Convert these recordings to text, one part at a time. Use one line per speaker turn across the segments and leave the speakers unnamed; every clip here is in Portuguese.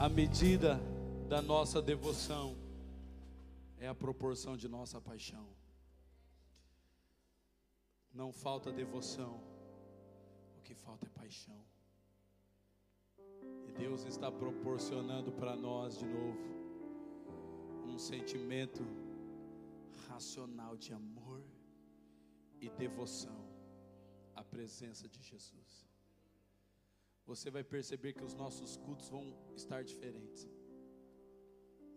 A medida da nossa devoção é a proporção de nossa paixão. Não falta devoção, o que falta é paixão. E Deus está proporcionando para nós de novo um sentimento racional de amor e devoção à presença de Jesus você vai perceber que os nossos cultos vão estar diferentes.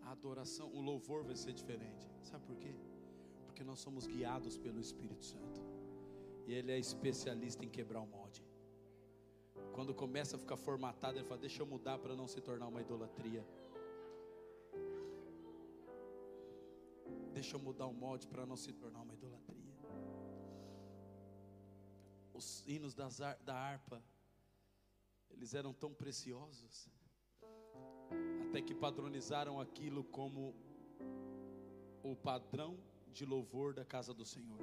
A adoração, o louvor vai ser diferente. Sabe por quê? Porque nós somos guiados pelo Espírito Santo. E Ele é especialista em quebrar o molde. Quando começa a ficar formatado, Ele fala: Deixa eu mudar para não se tornar uma idolatria. Deixa eu mudar o molde para não se tornar uma idolatria. Os hinos das, da harpa eles eram tão preciosos, até que padronizaram aquilo como o padrão de louvor da casa do Senhor.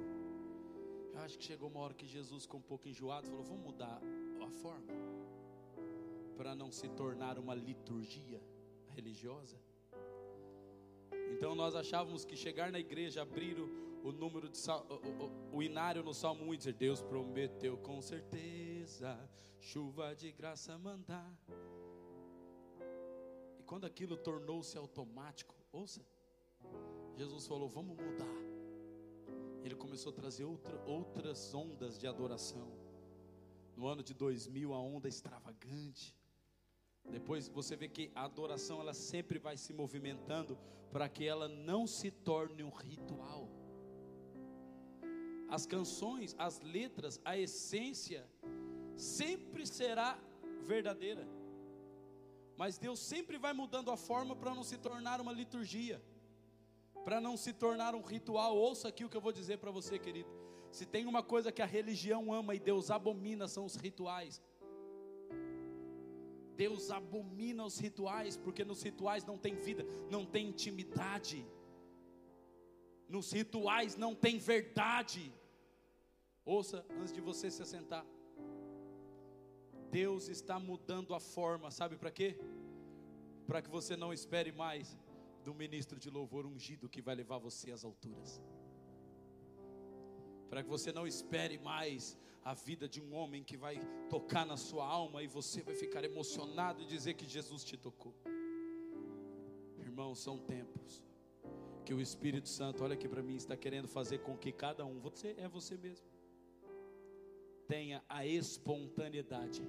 Eu acho que chegou uma hora que Jesus ficou um pouco enjoado, falou: vamos mudar a forma, para não se tornar uma liturgia religiosa. Então nós achávamos que chegar na igreja, abrir o, o número de o, o, o inário no Salmo 1 e dizer: Deus prometeu com certeza chuva de graça mandar. E quando aquilo tornou-se automático, ouça, Jesus falou: Vamos mudar. Ele começou a trazer outra, outras ondas de adoração. No ano de 2000, a onda extravagante. Depois você vê que a adoração ela sempre vai se movimentando para que ela não se torne um ritual. As canções, as letras, a essência sempre será verdadeira. Mas Deus sempre vai mudando a forma para não se tornar uma liturgia, para não se tornar um ritual. Ouça aqui o que eu vou dizer para você, querido. Se tem uma coisa que a religião ama e Deus abomina, são os rituais. Deus abomina os rituais, porque nos rituais não tem vida, não tem intimidade, nos rituais não tem verdade. Ouça antes de você se assentar. Deus está mudando a forma, sabe para quê? Para que você não espere mais do ministro de louvor ungido que vai levar você às alturas. Para que você não espere mais a vida de um homem que vai tocar na sua alma e você vai ficar emocionado e dizer que Jesus te tocou. Irmãos, são tempos que o Espírito Santo, olha aqui para mim, está querendo fazer com que cada um, você é você mesmo, tenha a espontaneidade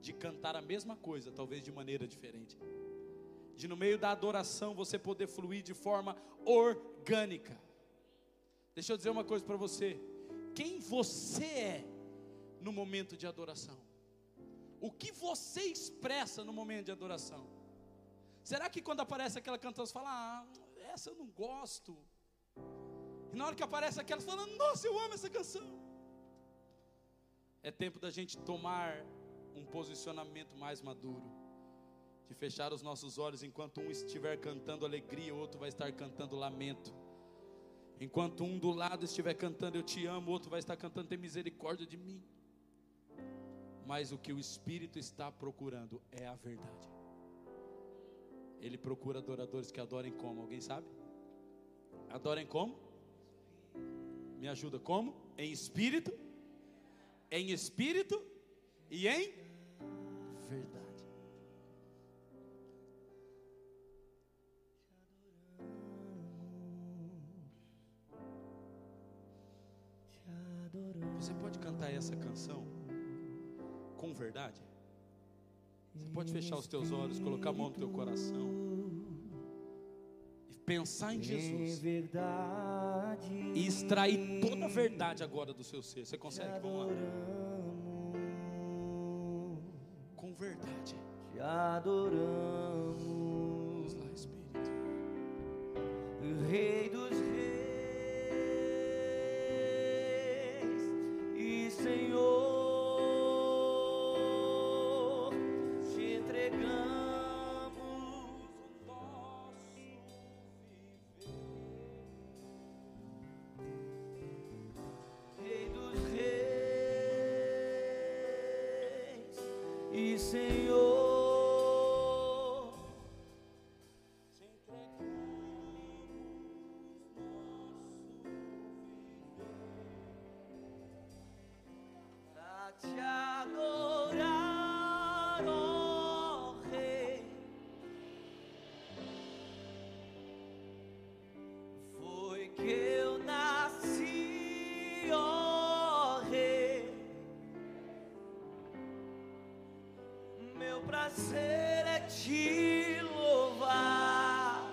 de cantar a mesma coisa, talvez de maneira diferente. De no meio da adoração você poder fluir de forma orgânica. Deixa eu dizer uma coisa para você quem você é no momento de adoração. O que você expressa no momento de adoração. Será que quando aparece aquela cantora você fala, ah, essa eu não gosto. E na hora que aparece aquela, você fala, nossa, eu amo essa canção. É tempo da gente tomar um posicionamento mais maduro. De fechar os nossos olhos enquanto um estiver cantando alegria, o outro vai estar cantando lamento. Enquanto um do lado estiver cantando eu te amo, o outro vai estar cantando tem misericórdia de mim. Mas o que o Espírito está procurando é a verdade. Ele procura adoradores que adorem como? Alguém sabe? Adorem como? Me ajuda como? Em espírito, em espírito e em verdade. Você pode cantar essa canção com verdade? Você pode fechar os teus olhos, colocar a mão no teu coração pensar em Jesus e extrair toda a verdade agora do seu ser. Você consegue? Vamos lá. Com verdade.
Te adoramos.
Vamos lá, Espírito.
Rei dos prazer é te louvar,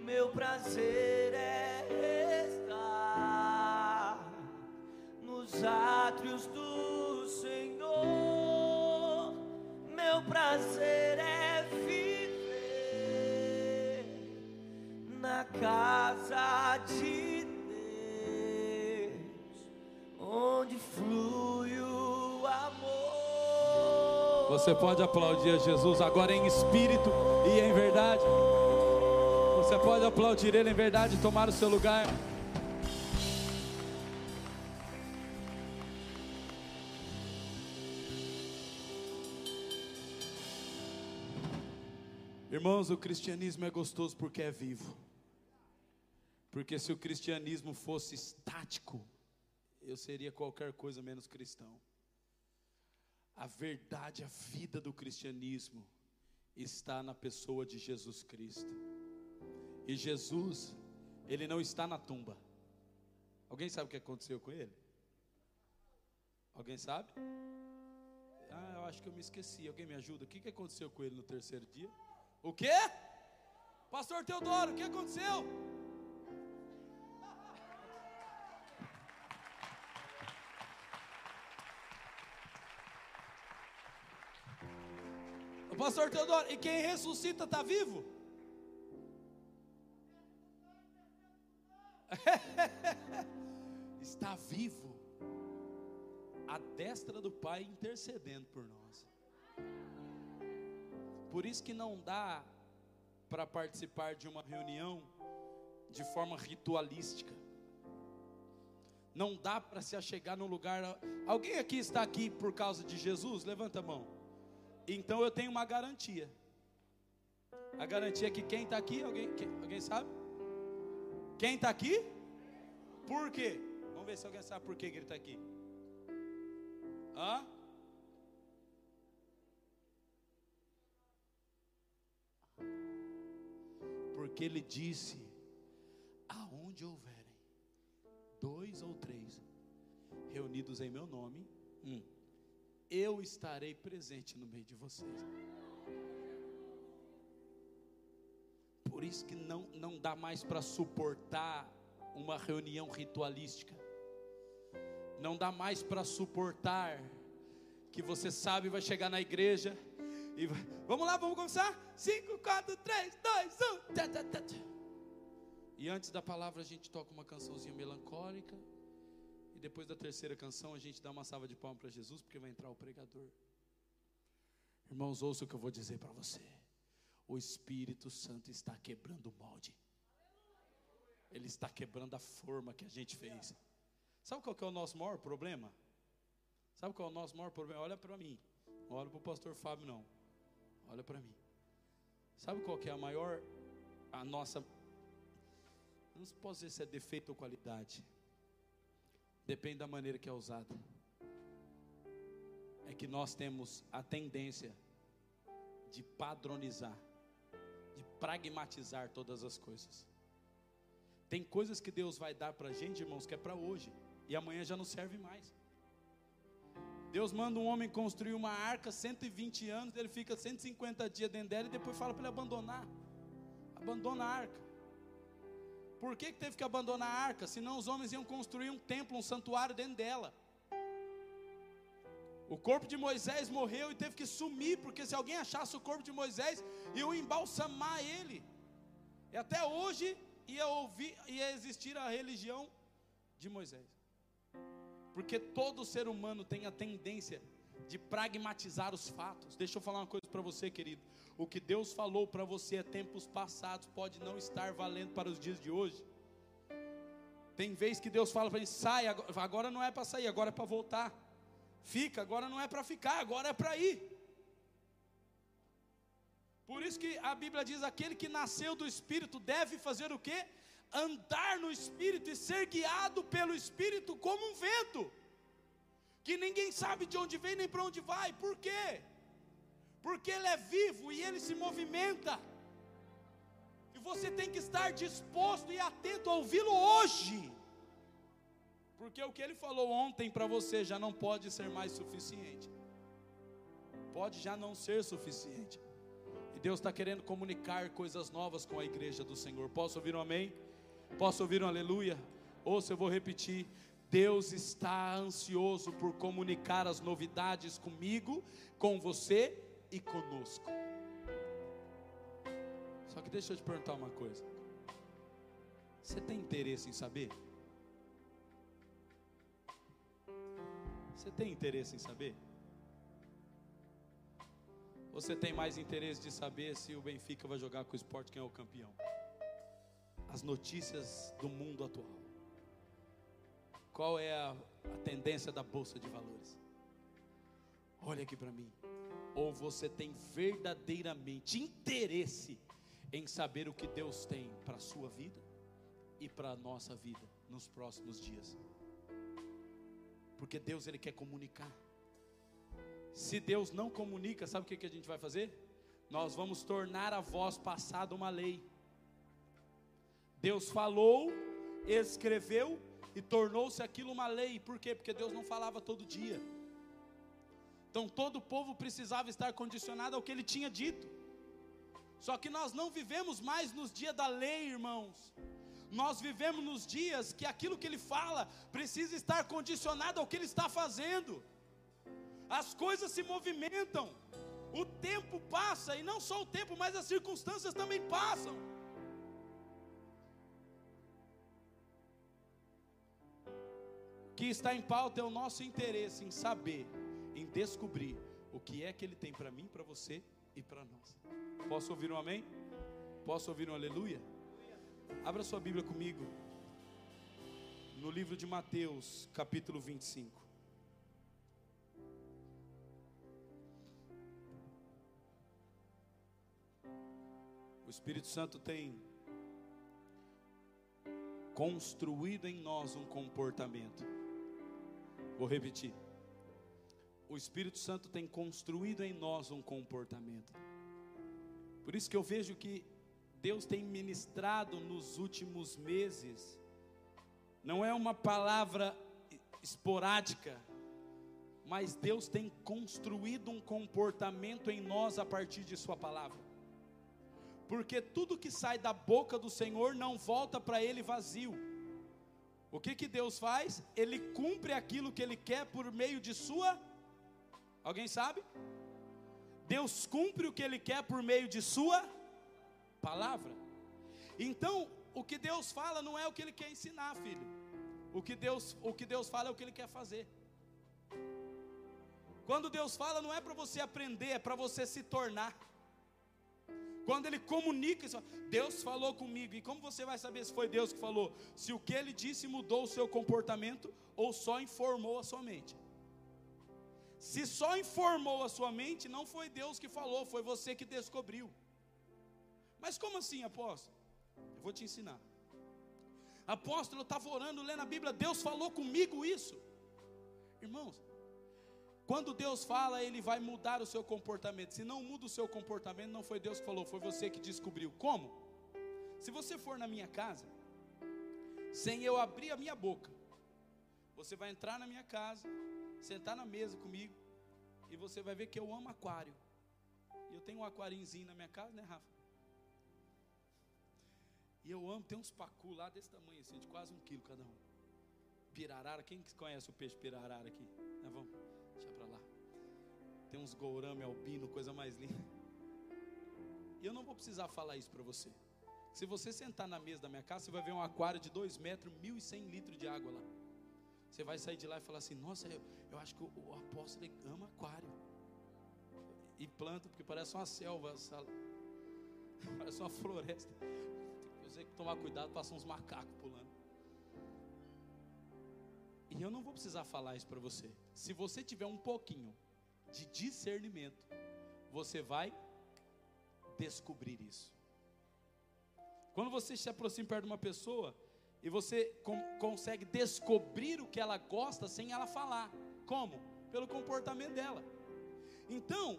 meu prazer é estar nos átrios do Senhor, meu prazer é viver na casa de Deus, onde flui
Você pode aplaudir a Jesus agora em espírito e em verdade. Você pode aplaudir Ele em verdade e tomar o seu lugar. Irmãos, o cristianismo é gostoso porque é vivo. Porque se o cristianismo fosse estático, eu seria qualquer coisa menos cristão. A verdade, a vida do cristianismo está na pessoa de Jesus Cristo. E Jesus, ele não está na tumba. Alguém sabe o que aconteceu com ele? Alguém sabe? Ah, eu acho que eu me esqueci. Alguém me ajuda? O que que aconteceu com ele no terceiro dia? O quê? Pastor Teodoro, o que aconteceu? Pastor Teodoro, e quem ressuscita está vivo? está vivo, à destra do Pai intercedendo por nós. Por isso que não dá para participar de uma reunião de forma ritualística. Não dá para se achegar num lugar. Alguém aqui está aqui por causa de Jesus? Levanta a mão. Então eu tenho uma garantia. A garantia é que quem está aqui, alguém, alguém sabe? Quem está aqui? Por quê? Vamos ver se alguém sabe por que, que ele está aqui. Hã? Porque ele disse: aonde houverem dois ou três reunidos em meu nome, hum, eu estarei presente no meio de vocês. Por isso que não, não dá mais para suportar uma reunião ritualística. Não dá mais para suportar que você sabe vai chegar na igreja e vai, vamos lá, vamos começar? 5, 4, 3, 2, 1. Tá, tá, tá, e antes da palavra a gente toca uma cançãozinha melancólica. E depois da terceira canção a gente dá uma salva de palmas para Jesus, porque vai entrar o pregador. Irmãos, ouça o que eu vou dizer para você. O Espírito Santo está quebrando o molde. Ele está quebrando a forma que a gente fez. Sabe qual é o nosso maior problema? Sabe qual é o nosso maior problema? Olha para mim. Não olha para o pastor Fábio, não. Olha para mim. Sabe qual é a maior, a nossa, não posso dizer se é defeito ou qualidade. Depende da maneira que é usada. É que nós temos a tendência de padronizar, de pragmatizar todas as coisas. Tem coisas que Deus vai dar para a gente, irmãos, que é para hoje, e amanhã já não serve mais. Deus manda um homem construir uma arca, 120 anos, ele fica 150 dias dentro dela e depois fala para ele abandonar. Abandona a arca. Por que, que teve que abandonar a arca? Senão os homens iam construir um templo, um santuário dentro dela. O corpo de Moisés morreu e teve que sumir, porque se alguém achasse o corpo de Moisés, iam embalsamar ele. E até hoje ia, ouvir, ia existir a religião de Moisés. Porque todo ser humano tem a tendência de pragmatizar os fatos. Deixa eu falar uma coisa para você, querido. O que Deus falou para você há tempos passados pode não estar valendo para os dias de hoje. Tem vez que Deus fala para gente: sai, agora não é para sair, agora é para voltar. Fica, agora não é para ficar, agora é para ir. Por isso que a Bíblia diz: aquele que nasceu do Espírito deve fazer o quê? andar no Espírito e ser guiado pelo Espírito como um vento, que ninguém sabe de onde vem nem para onde vai, por quê? Porque ele é vivo e ele se movimenta, e você tem que estar disposto e atento a ouvi-lo hoje, porque o que ele falou ontem para você já não pode ser mais suficiente. pode já não ser suficiente. E Deus está querendo comunicar coisas novas com a igreja do Senhor. Posso ouvir um amém? Posso ouvir um aleluia? Ouça, eu vou repetir. Deus está ansioso por comunicar as novidades comigo, com você e conosco. Só que deixa eu te perguntar uma coisa. Você tem interesse em saber? Você tem interesse em saber? Você tem mais interesse de saber se o Benfica vai jogar com o esporte quem é o campeão? As notícias do mundo atual. Qual é a, a tendência da bolsa de valores? Olha aqui para mim. Ou você tem verdadeiramente interesse em saber o que Deus tem para a sua vida e para a nossa vida nos próximos dias? Porque Deus ele quer comunicar. Se Deus não comunica, sabe o que, que a gente vai fazer? Nós vamos tornar a voz passada uma lei. Deus falou, escreveu, e tornou-se aquilo uma lei. Por quê? Porque Deus não falava todo dia. Então todo o povo precisava estar condicionado ao que ele tinha dito. Só que nós não vivemos mais nos dias da lei, irmãos. Nós vivemos nos dias que aquilo que ele fala precisa estar condicionado ao que ele está fazendo. As coisas se movimentam. O tempo passa e não só o tempo, mas as circunstâncias também passam. Que está em pauta é o nosso interesse em saber, em descobrir o que é que Ele tem para mim, para você e para nós. Posso ouvir um amém? Posso ouvir um aleluia? Abra sua Bíblia comigo, no livro de Mateus, capítulo 25. O Espírito Santo tem construído em nós um comportamento Vou repetir. O Espírito Santo tem construído em nós um comportamento. Por isso que eu vejo que Deus tem ministrado nos últimos meses, não é uma palavra esporádica, mas Deus tem construído um comportamento em nós a partir de Sua palavra. Porque tudo que sai da boca do Senhor não volta para Ele vazio o que que Deus faz? Ele cumpre aquilo que ele quer por meio de sua Alguém sabe? Deus cumpre o que ele quer por meio de sua palavra. Então, o que Deus fala não é o que ele quer ensinar, filho. O que Deus, o que Deus fala é o que ele quer fazer. Quando Deus fala, não é para você aprender, é para você se tornar. Quando ele comunica, Deus falou comigo. E como você vai saber se foi Deus que falou? Se o que ele disse mudou o seu comportamento ou só informou a sua mente. Se só informou a sua mente, não foi Deus que falou, foi você que descobriu. Mas como assim, apóstolo? Eu vou te ensinar. Apóstolo, eu estava orando, lendo a Bíblia, Deus falou comigo isso. Irmãos, quando Deus fala, Ele vai mudar o seu comportamento. Se não muda o seu comportamento, não foi Deus que falou, foi você que descobriu. Como? Se você for na minha casa, sem eu abrir a minha boca, você vai entrar na minha casa, sentar na mesa comigo, e você vai ver que eu amo aquário. E eu tenho um aquariozinho na minha casa, né, Rafa? E eu amo, tem uns pacu lá desse tamanho assim, de quase um quilo cada um. Pirarara, quem conhece o peixe pirarara aqui? Né, vamos. Tem uns gourame albino, coisa mais linda. E eu não vou precisar falar isso para você. Se você sentar na mesa da minha casa, você vai ver um aquário de 2 metros, 1.100 litros de água lá. Você vai sair de lá e falar assim: Nossa, eu, eu acho que o, o apóstolo ama aquário. E planta, porque parece uma selva, parece uma floresta. Tem que tomar cuidado, passar uns macacos pulando. E eu não vou precisar falar isso para você. Se você tiver um pouquinho de discernimento, você vai descobrir isso. Quando você se aproxima perto de uma pessoa e você com, consegue descobrir o que ela gosta sem ela falar. Como? Pelo comportamento dela. Então,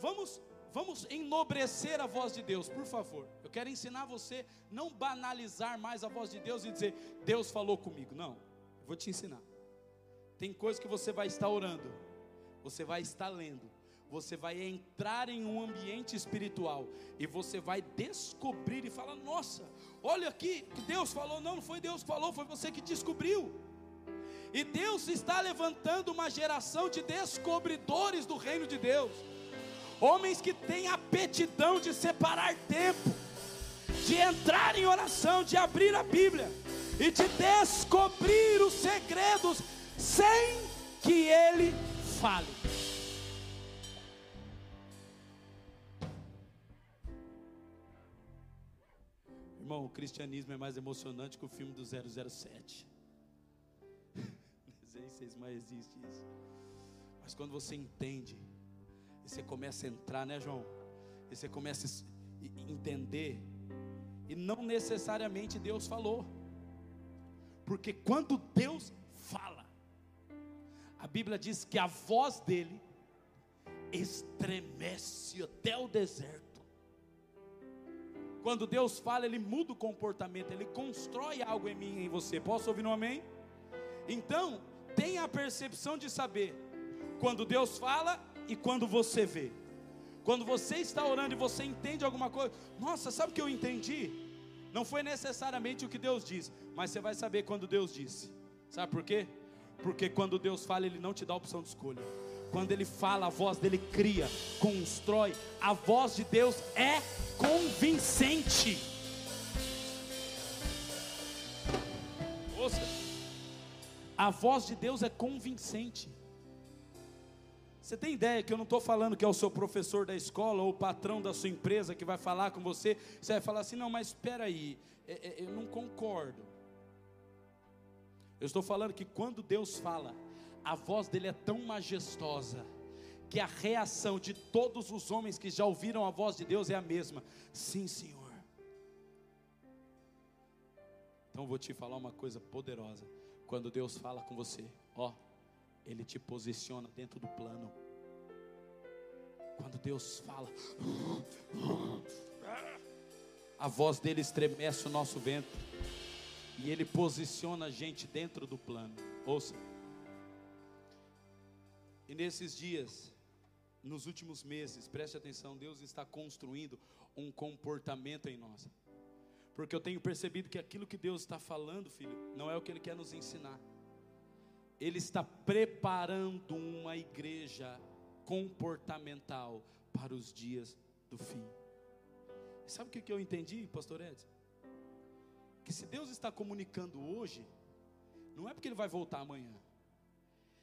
vamos vamos enobrecer a voz de Deus, por favor. Eu quero ensinar você não banalizar mais a voz de Deus e dizer Deus falou comigo. Não. Vou te ensinar. Tem coisas que você vai estar orando, você vai estar lendo, você vai entrar em um ambiente espiritual e você vai descobrir e falar: Nossa, olha aqui, Deus falou. Não, não foi Deus que falou, foi você que descobriu. E Deus está levantando uma geração de descobridores do reino de Deus, homens que têm aptidão de separar tempo, de entrar em oração, de abrir a Bíblia e de descobrir os segredos sem que Ele fale. Irmão, o cristianismo é mais emocionante que o filme do 007. Não sei se mais existe isso. Mas quando você entende, e você começa a entrar, né, João? E você começa a entender, e não necessariamente Deus falou, porque quando Deus a Bíblia diz que a voz dele estremece até o deserto. Quando Deus fala, Ele muda o comportamento, Ele constrói algo em mim e em você. Posso ouvir um amém? Então, tenha a percepção de saber quando Deus fala e quando você vê. Quando você está orando e você entende alguma coisa, nossa, sabe o que eu entendi? Não foi necessariamente o que Deus diz, mas você vai saber quando Deus disse. Sabe por quê? Porque quando Deus fala, Ele não te dá opção de escolha. Quando Ele fala, a voz dele cria, constrói. A voz de Deus é convincente. Ouça, a voz de Deus é convincente. Você tem ideia que eu não estou falando que é o seu professor da escola ou o patrão da sua empresa que vai falar com você? Você vai falar assim: não, mas espera aí, é, é, eu não concordo. Eu estou falando que quando Deus fala, a voz dele é tão majestosa que a reação de todos os homens que já ouviram a voz de Deus é a mesma: sim, Senhor. Então vou te falar uma coisa poderosa. Quando Deus fala com você, ó, Ele te posiciona dentro do plano. Quando Deus fala, a voz dele estremece o nosso ventre, e Ele posiciona a gente dentro do plano. Ouça. E nesses dias, nos últimos meses, preste atenção, Deus está construindo um comportamento em nós. Porque eu tenho percebido que aquilo que Deus está falando, filho, não é o que Ele quer nos ensinar. Ele está preparando uma igreja comportamental para os dias do fim. Sabe o que eu entendi, pastor Edson? Se Deus está comunicando hoje, não é porque Ele vai voltar amanhã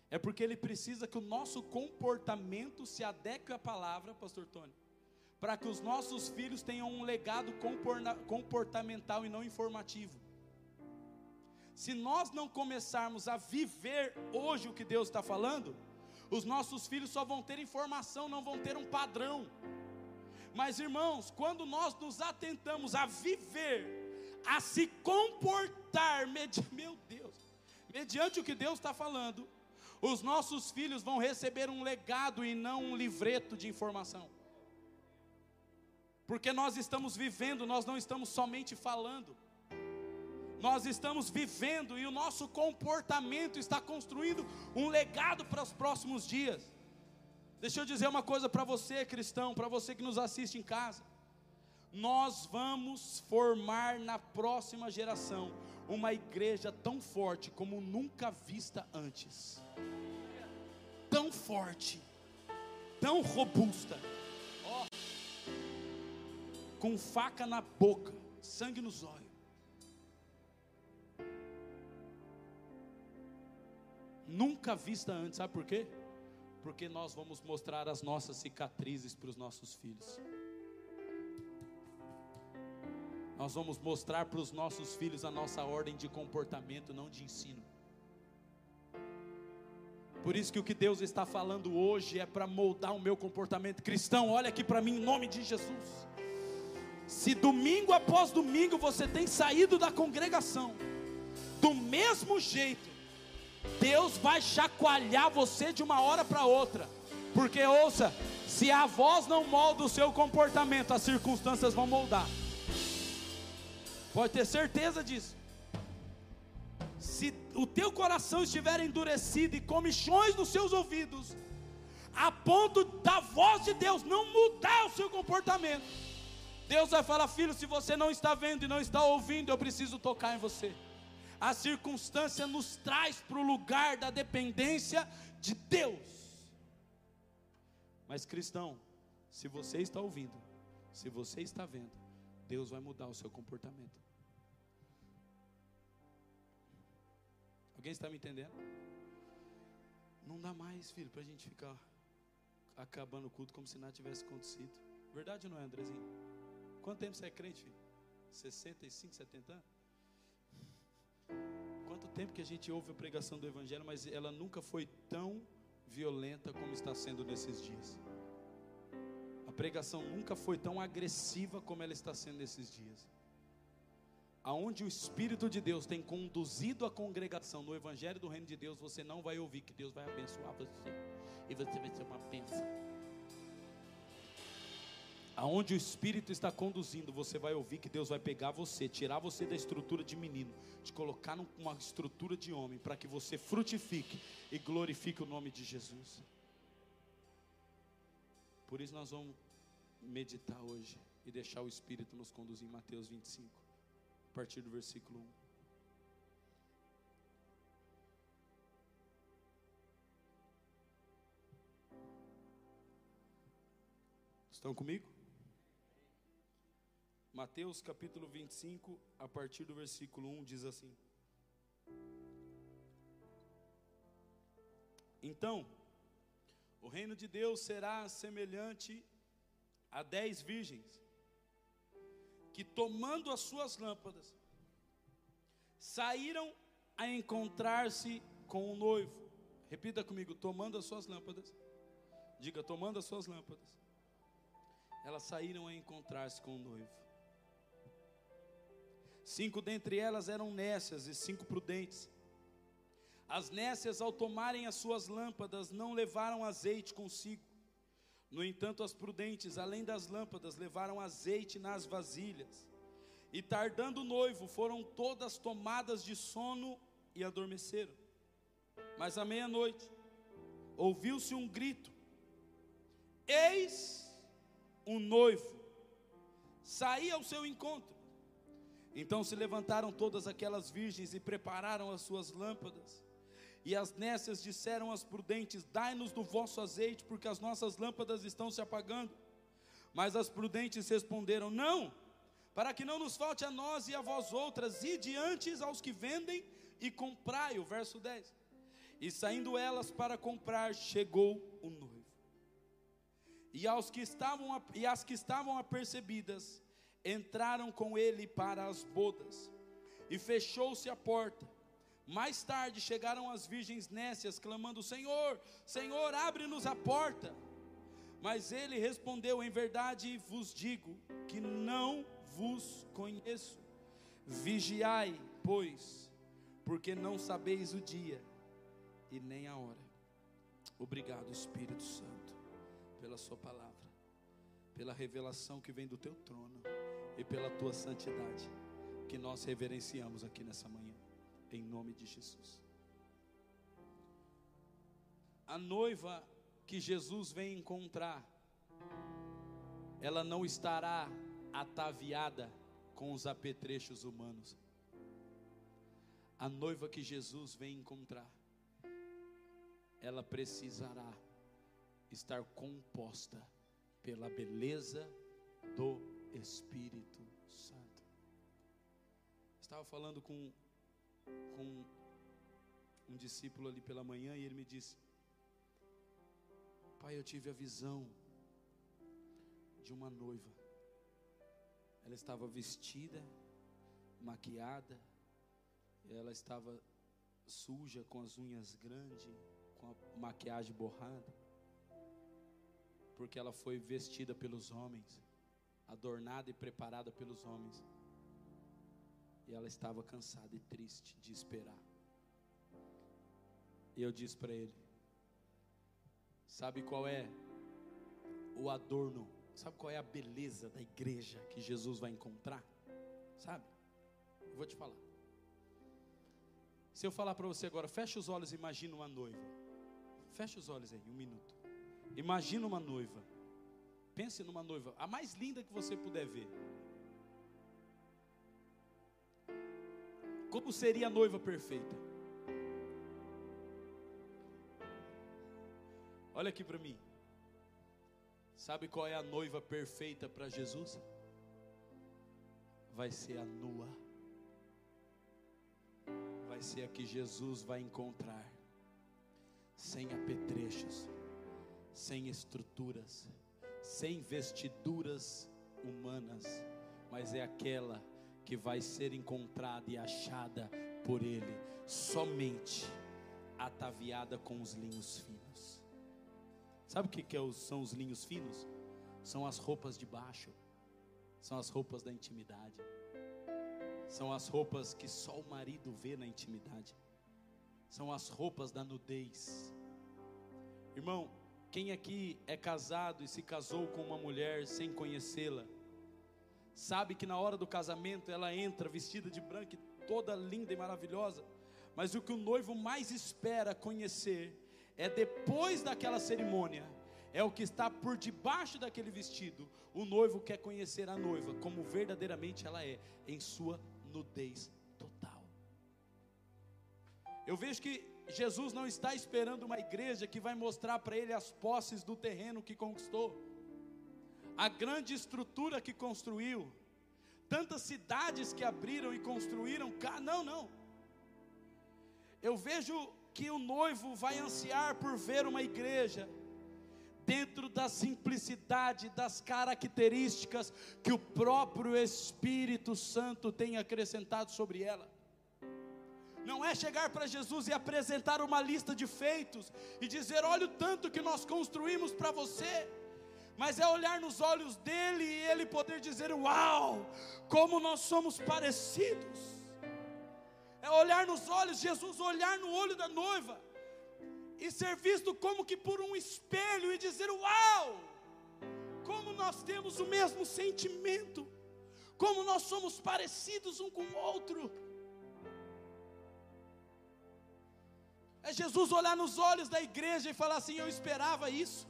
é porque ele precisa que o nosso comportamento se adeque à palavra, pastor Tony, para que os nossos filhos tenham um legado comportamental e não informativo. Se nós não começarmos a viver hoje o que Deus está falando, os nossos filhos só vão ter informação, não vão ter um padrão. Mas irmãos, quando nós nos atentamos a viver, a se comportar, meu Deus, mediante o que Deus está falando, os nossos filhos vão receber um legado e não um livreto de informação. Porque nós estamos vivendo, nós não estamos somente falando. Nós estamos vivendo e o nosso comportamento está construindo um legado para os próximos dias. Deixa eu dizer uma coisa para você, cristão, para você que nos assiste em casa. Nós vamos formar na próxima geração uma igreja tão forte como nunca vista antes tão forte, tão robusta, com faca na boca, sangue nos olhos. Nunca vista antes, sabe por quê? Porque nós vamos mostrar as nossas cicatrizes para os nossos filhos. Nós vamos mostrar para os nossos filhos a nossa ordem de comportamento, não de ensino. Por isso que o que Deus está falando hoje é para moldar o meu comportamento cristão. Olha aqui para mim em nome de Jesus. Se domingo após domingo você tem saído da congregação, do mesmo jeito, Deus vai chacoalhar você de uma hora para outra. Porque ouça, se a voz não molda o seu comportamento, as circunstâncias vão moldar. Pode ter certeza disso se o teu coração estiver endurecido e comichões nos seus ouvidos, a ponto da voz de Deus não mudar o seu comportamento. Deus vai falar, filho, se você não está vendo e não está ouvindo, eu preciso tocar em você. A circunstância nos traz para o lugar da dependência de Deus. Mas cristão, se você está ouvindo, se você está vendo, Deus vai mudar o seu comportamento. Alguém está me entendendo? Não dá mais, filho, para a gente ficar acabando o culto como se nada tivesse acontecido. Verdade ou não é, Andrezinho? Quanto tempo você é crente, filho? 65, 70 anos? Quanto tempo que a gente ouve a pregação do Evangelho, mas ela nunca foi tão violenta como está sendo nesses dias. A pregação nunca foi tão agressiva como ela está sendo nesses dias. Aonde o Espírito de Deus tem conduzido a congregação no Evangelho do Reino de Deus, você não vai ouvir que Deus vai abençoar você. E você vai ser uma bênção. Aonde o Espírito está conduzindo, você vai ouvir que Deus vai pegar você, tirar você da estrutura de menino, te colocar numa estrutura de homem, para que você frutifique e glorifique o nome de Jesus. Por isso nós vamos meditar hoje e deixar o Espírito nos conduzir em Mateus 25, a partir do versículo 1. Estão comigo? Mateus capítulo 25, a partir do versículo 1, diz assim: Então, o reino de Deus será semelhante a dez virgens, que tomando as suas lâmpadas, saíram a encontrar-se com o noivo. Repita comigo: tomando as suas lâmpadas. Diga, tomando as suas lâmpadas. Elas saíram a encontrar-se com o noivo. Cinco dentre elas eram nécias e cinco prudentes. As nécias, ao tomarem as suas lâmpadas, não levaram azeite consigo. No entanto, as prudentes, além das lâmpadas, levaram azeite nas vasilhas. E tardando o noivo, foram todas tomadas de sono e adormeceram. Mas à meia-noite, ouviu-se um grito: Eis o noivo, saía ao seu encontro. Então se levantaram todas aquelas virgens e prepararam as suas lâmpadas. E as nécias disseram às prudentes: Dai-nos do vosso azeite, porque as nossas lâmpadas estão se apagando. Mas as prudentes responderam: Não, para que não nos falte a nós e a vós outras, e diante aos que vendem e comprai. O verso 10. E saindo elas para comprar, chegou o noivo. E, aos que estavam, e as que estavam apercebidas, entraram com ele para as bodas, e fechou-se a porta. Mais tarde chegaram as virgens nécias, clamando: Senhor, Senhor, abre-nos a porta. Mas ele respondeu: Em verdade vos digo que não vos conheço. Vigiai, pois, porque não sabeis o dia e nem a hora. Obrigado, Espírito Santo, pela Sua palavra, pela revelação que vem do Teu trono e pela tua santidade, que nós reverenciamos aqui nessa manhã, em nome de Jesus. A noiva que Jesus vem encontrar, ela não estará ataviada com os apetrechos humanos. A noiva que Jesus vem encontrar, ela precisará estar composta pela beleza do Espírito Santo. Estava falando com, com um discípulo ali pela manhã e ele me disse: Pai, eu tive a visão de uma noiva. Ela estava vestida, maquiada, ela estava suja, com as unhas grandes, com a maquiagem borrada, porque ela foi vestida pelos homens adornada e preparada pelos homens. E ela estava cansada e triste de esperar. E eu disse para ele: Sabe qual é o adorno? Sabe qual é a beleza da igreja que Jesus vai encontrar? Sabe? Eu vou te falar. Se eu falar para você agora, fecha os olhos e imagina uma noiva. Fecha os olhos aí, um minuto. Imagina uma noiva. Pense numa noiva, a mais linda que você puder ver. Como seria a noiva perfeita? Olha aqui para mim. Sabe qual é a noiva perfeita para Jesus? Vai ser a nua. Vai ser a que Jesus vai encontrar, sem apetrechos, sem estruturas, sem vestiduras humanas, mas é aquela que vai ser encontrada e achada por Ele, somente ataviada com os linhos finos. Sabe o que, é são os linhos finos? São as roupas de baixo, são as roupas da intimidade, são as roupas que só o marido vê na intimidade, são as roupas da nudez. Irmão, quem aqui é casado e se casou com uma mulher sem conhecê-la, sabe que na hora do casamento ela entra vestida de branco, toda linda e maravilhosa, mas o que o noivo mais espera conhecer é depois daquela cerimônia, é o que está por debaixo daquele vestido. O noivo quer conhecer a noiva como verdadeiramente ela é, em sua nudez total. Eu vejo que Jesus não está esperando uma igreja que vai mostrar para ele as posses do terreno que conquistou, a grande estrutura que construiu, tantas cidades que abriram e construíram. Não, não. Eu vejo que o noivo vai ansiar por ver uma igreja dentro da simplicidade, das características que o próprio Espírito Santo tem acrescentado sobre ela. Não é chegar para Jesus e apresentar uma lista de feitos e dizer: olha o tanto que nós construímos para você. Mas é olhar nos olhos dele e ele poder dizer: Uau, como nós somos parecidos é olhar nos olhos, Jesus olhar no olho da noiva e ser visto como que por um espelho e dizer: Uau! Como nós temos o mesmo sentimento, como nós somos parecidos um com o outro. É Jesus olhar nos olhos da igreja e falar assim: Eu esperava isso.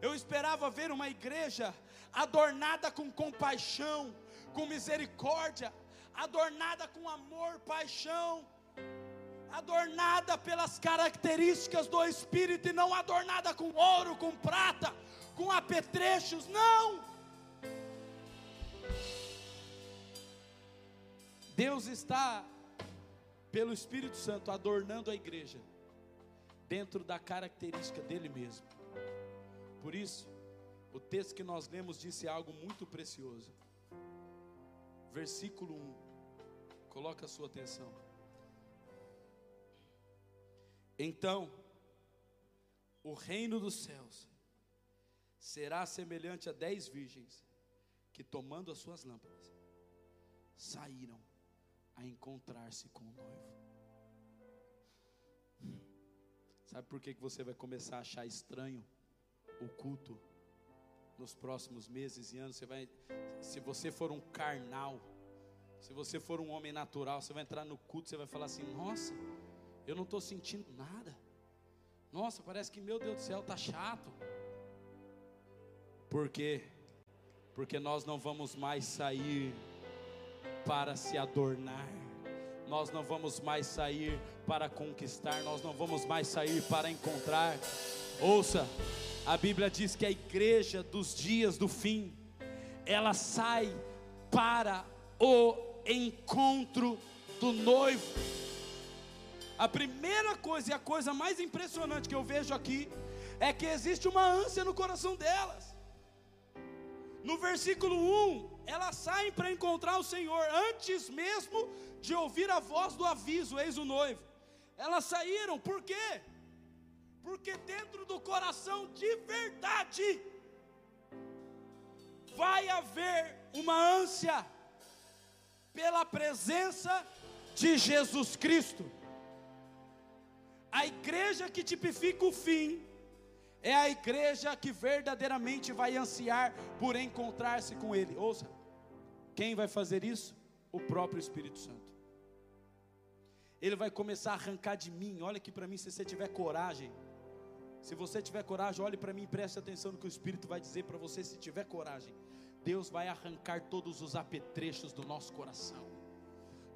Eu esperava ver uma igreja adornada com compaixão, com misericórdia, adornada com amor, paixão, adornada pelas características do Espírito e não adornada com ouro, com prata, com apetrechos, não. Deus está, pelo Espírito Santo, adornando a igreja, dentro da característica dele mesmo. Por isso, o texto que nós lemos disse algo muito precioso. Versículo 1. Coloca a sua atenção. Então, o reino dos céus será semelhante a dez virgens que, tomando as suas lâmpadas, saíram a encontrar-se com o noivo. Sabe por que, que você vai começar a achar estranho o culto nos próximos meses e anos? Você vai, se você for um carnal, se você for um homem natural, você vai entrar no culto, você vai falar assim: Nossa, eu não estou sentindo nada. Nossa, parece que meu Deus do céu está chato. Por quê? Porque nós não vamos mais sair para se adornar. Nós não vamos mais sair para conquistar, nós não vamos mais sair para encontrar. Ouça, a Bíblia diz que a igreja dos dias do fim, ela sai para o encontro do noivo. A primeira coisa e a coisa mais impressionante que eu vejo aqui é que existe uma ânsia no coração delas. No versículo 1, elas saem para encontrar o Senhor antes mesmo de ouvir a voz do aviso, eis o noivo. Elas saíram, por quê? Porque dentro do coração de verdade vai haver uma ânsia pela presença de Jesus Cristo. A igreja que tipifica o fim é a igreja que verdadeiramente vai ansiar por encontrar-se com Ele. Ouça, quem vai fazer isso? O próprio Espírito Santo. Ele vai começar a arrancar de mim. Olha aqui para mim, se você tiver coragem, Se você tiver coragem, olhe para mim e preste atenção no que o Espírito vai dizer para você. Se tiver coragem, Deus vai arrancar todos os apetrechos do nosso coração,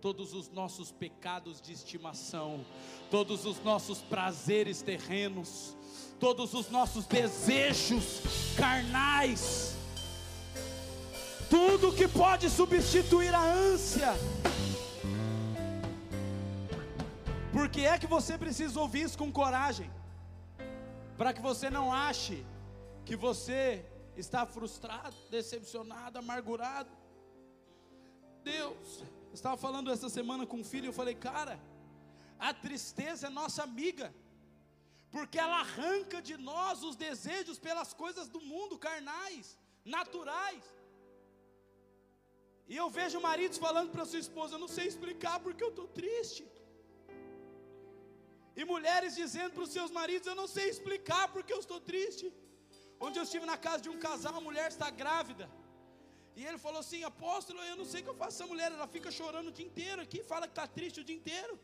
todos os nossos pecados de estimação, todos os nossos prazeres terrenos, todos os nossos desejos carnais, tudo que pode substituir a ânsia. Por que é que você precisa ouvir isso com coragem? Para que você não ache que você está frustrado, decepcionado, amargurado. Deus, eu estava falando essa semana com um filho, eu falei, cara, a tristeza é nossa amiga, porque ela arranca de nós os desejos pelas coisas do mundo, carnais, naturais. E eu vejo maridos falando para sua esposa: Eu não sei explicar porque eu estou triste. E mulheres dizendo para os seus maridos: Eu não sei explicar porque eu estou triste. Onde eu estive na casa de um casal, a mulher está grávida. E ele falou assim: Apóstolo, eu não sei o que eu faço. Essa mulher, ela fica chorando o dia inteiro aqui, fala que está triste o dia inteiro.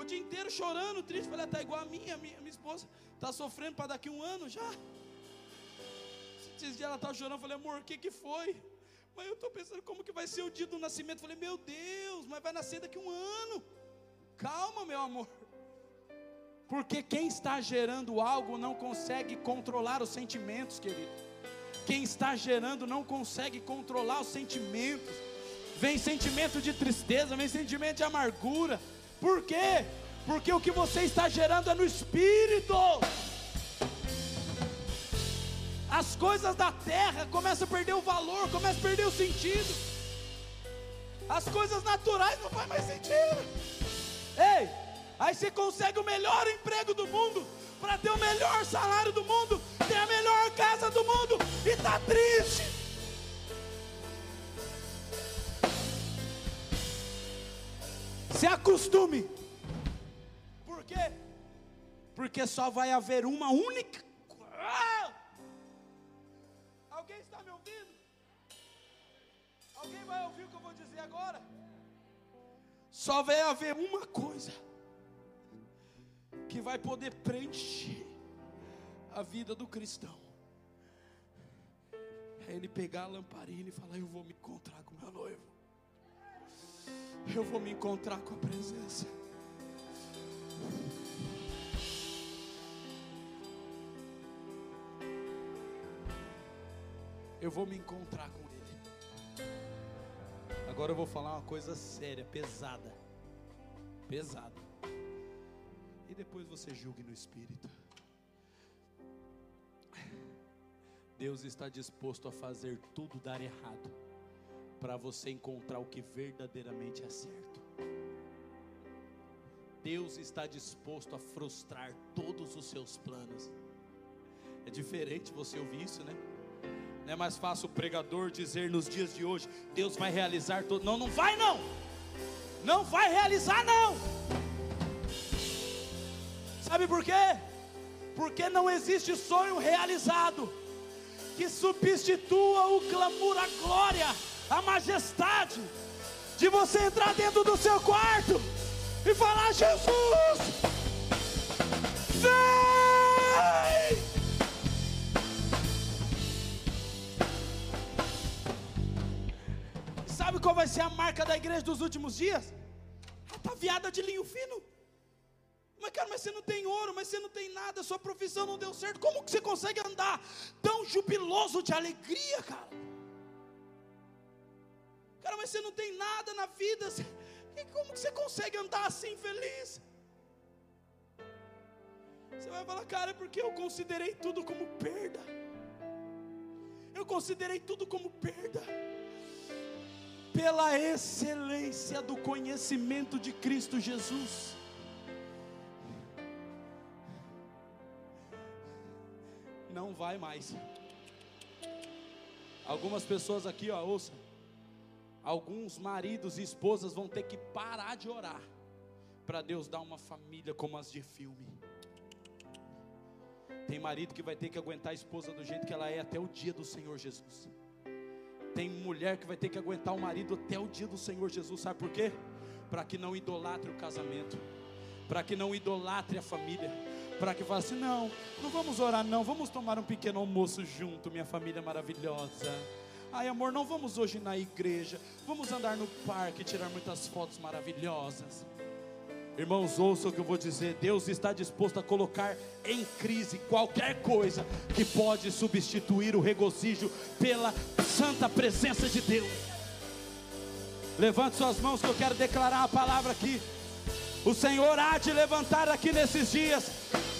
O dia inteiro chorando, triste. Falei: Está igual a minha, minha, minha esposa está sofrendo para daqui um ano já. Esses dias ela estava chorando. Falei: Amor, o que, que foi? Mas eu estou pensando como que vai ser o dia do nascimento. Eu falei: Meu Deus, mas vai nascer daqui um ano. Calma, meu amor. Porque quem está gerando algo não consegue controlar os sentimentos, querido. Quem está gerando não consegue controlar os sentimentos. Vem sentimento de tristeza, vem sentimento de amargura. Por quê? Porque o que você está gerando é no espírito. As coisas da terra começam a perder o valor, começam a perder o sentido. As coisas naturais não faz mais sentido. Ei, Aí você consegue o melhor emprego do mundo, para ter o melhor salário do mundo, ter a melhor casa do mundo, e está triste. Se acostume. Por quê? Porque só vai haver uma única. Ah! Só vai haver uma coisa que vai poder preencher a vida do cristão. É ele pegar a lamparina e falar: Eu vou me encontrar com meu noivo. Eu vou me encontrar com a presença. Eu vou me encontrar com ele. Agora eu vou falar uma coisa séria, pesada. Pesada e depois você julgue no espírito. Deus está disposto a fazer tudo dar errado para você encontrar o que verdadeiramente é certo. Deus está disposto a frustrar todos os seus planos. É diferente você ouvir isso, né? Não é mais fácil o pregador dizer nos dias de hoje: Deus vai realizar tudo. Não, não vai não. Não vai realizar não. Sabe por quê? Porque não existe sonho realizado que substitua o clamor, a glória, a majestade de você entrar dentro do seu quarto e falar: Jesus, vem! Vai ser a marca da igreja dos últimos dias? Ataviada de linho fino. Mas, cara, mas você não tem ouro, mas você não tem nada, sua profissão não deu certo. Como que você consegue andar tão jubiloso de alegria, cara? Cara, mas você não tem nada na vida. Como que você consegue andar assim feliz? Você vai falar, cara, é porque eu considerei tudo como perda. Eu considerei tudo como perda. Pela excelência do conhecimento de Cristo Jesus. não vai mais. Algumas pessoas aqui, ó, ouça. Alguns maridos e esposas vão ter que parar de orar para Deus dar uma família como as de filme. Tem marido que vai ter que aguentar a esposa do jeito que ela é até o dia do Senhor Jesus. Tem mulher que vai ter que aguentar o marido até o dia do Senhor Jesus. Sabe por quê? Para que não idolatre o casamento, para que não idolatre a família para que fale assim: não, não vamos orar, não, vamos tomar um pequeno almoço junto, minha família maravilhosa. Ai, amor, não vamos hoje na igreja, vamos andar no parque, tirar muitas fotos maravilhosas. Irmãos, ouçam o que eu vou dizer. Deus está disposto a colocar em crise qualquer coisa que pode substituir o regozijo pela santa presença de Deus. Levante suas mãos que eu quero declarar a palavra aqui. O Senhor há de levantar aqui nesses dias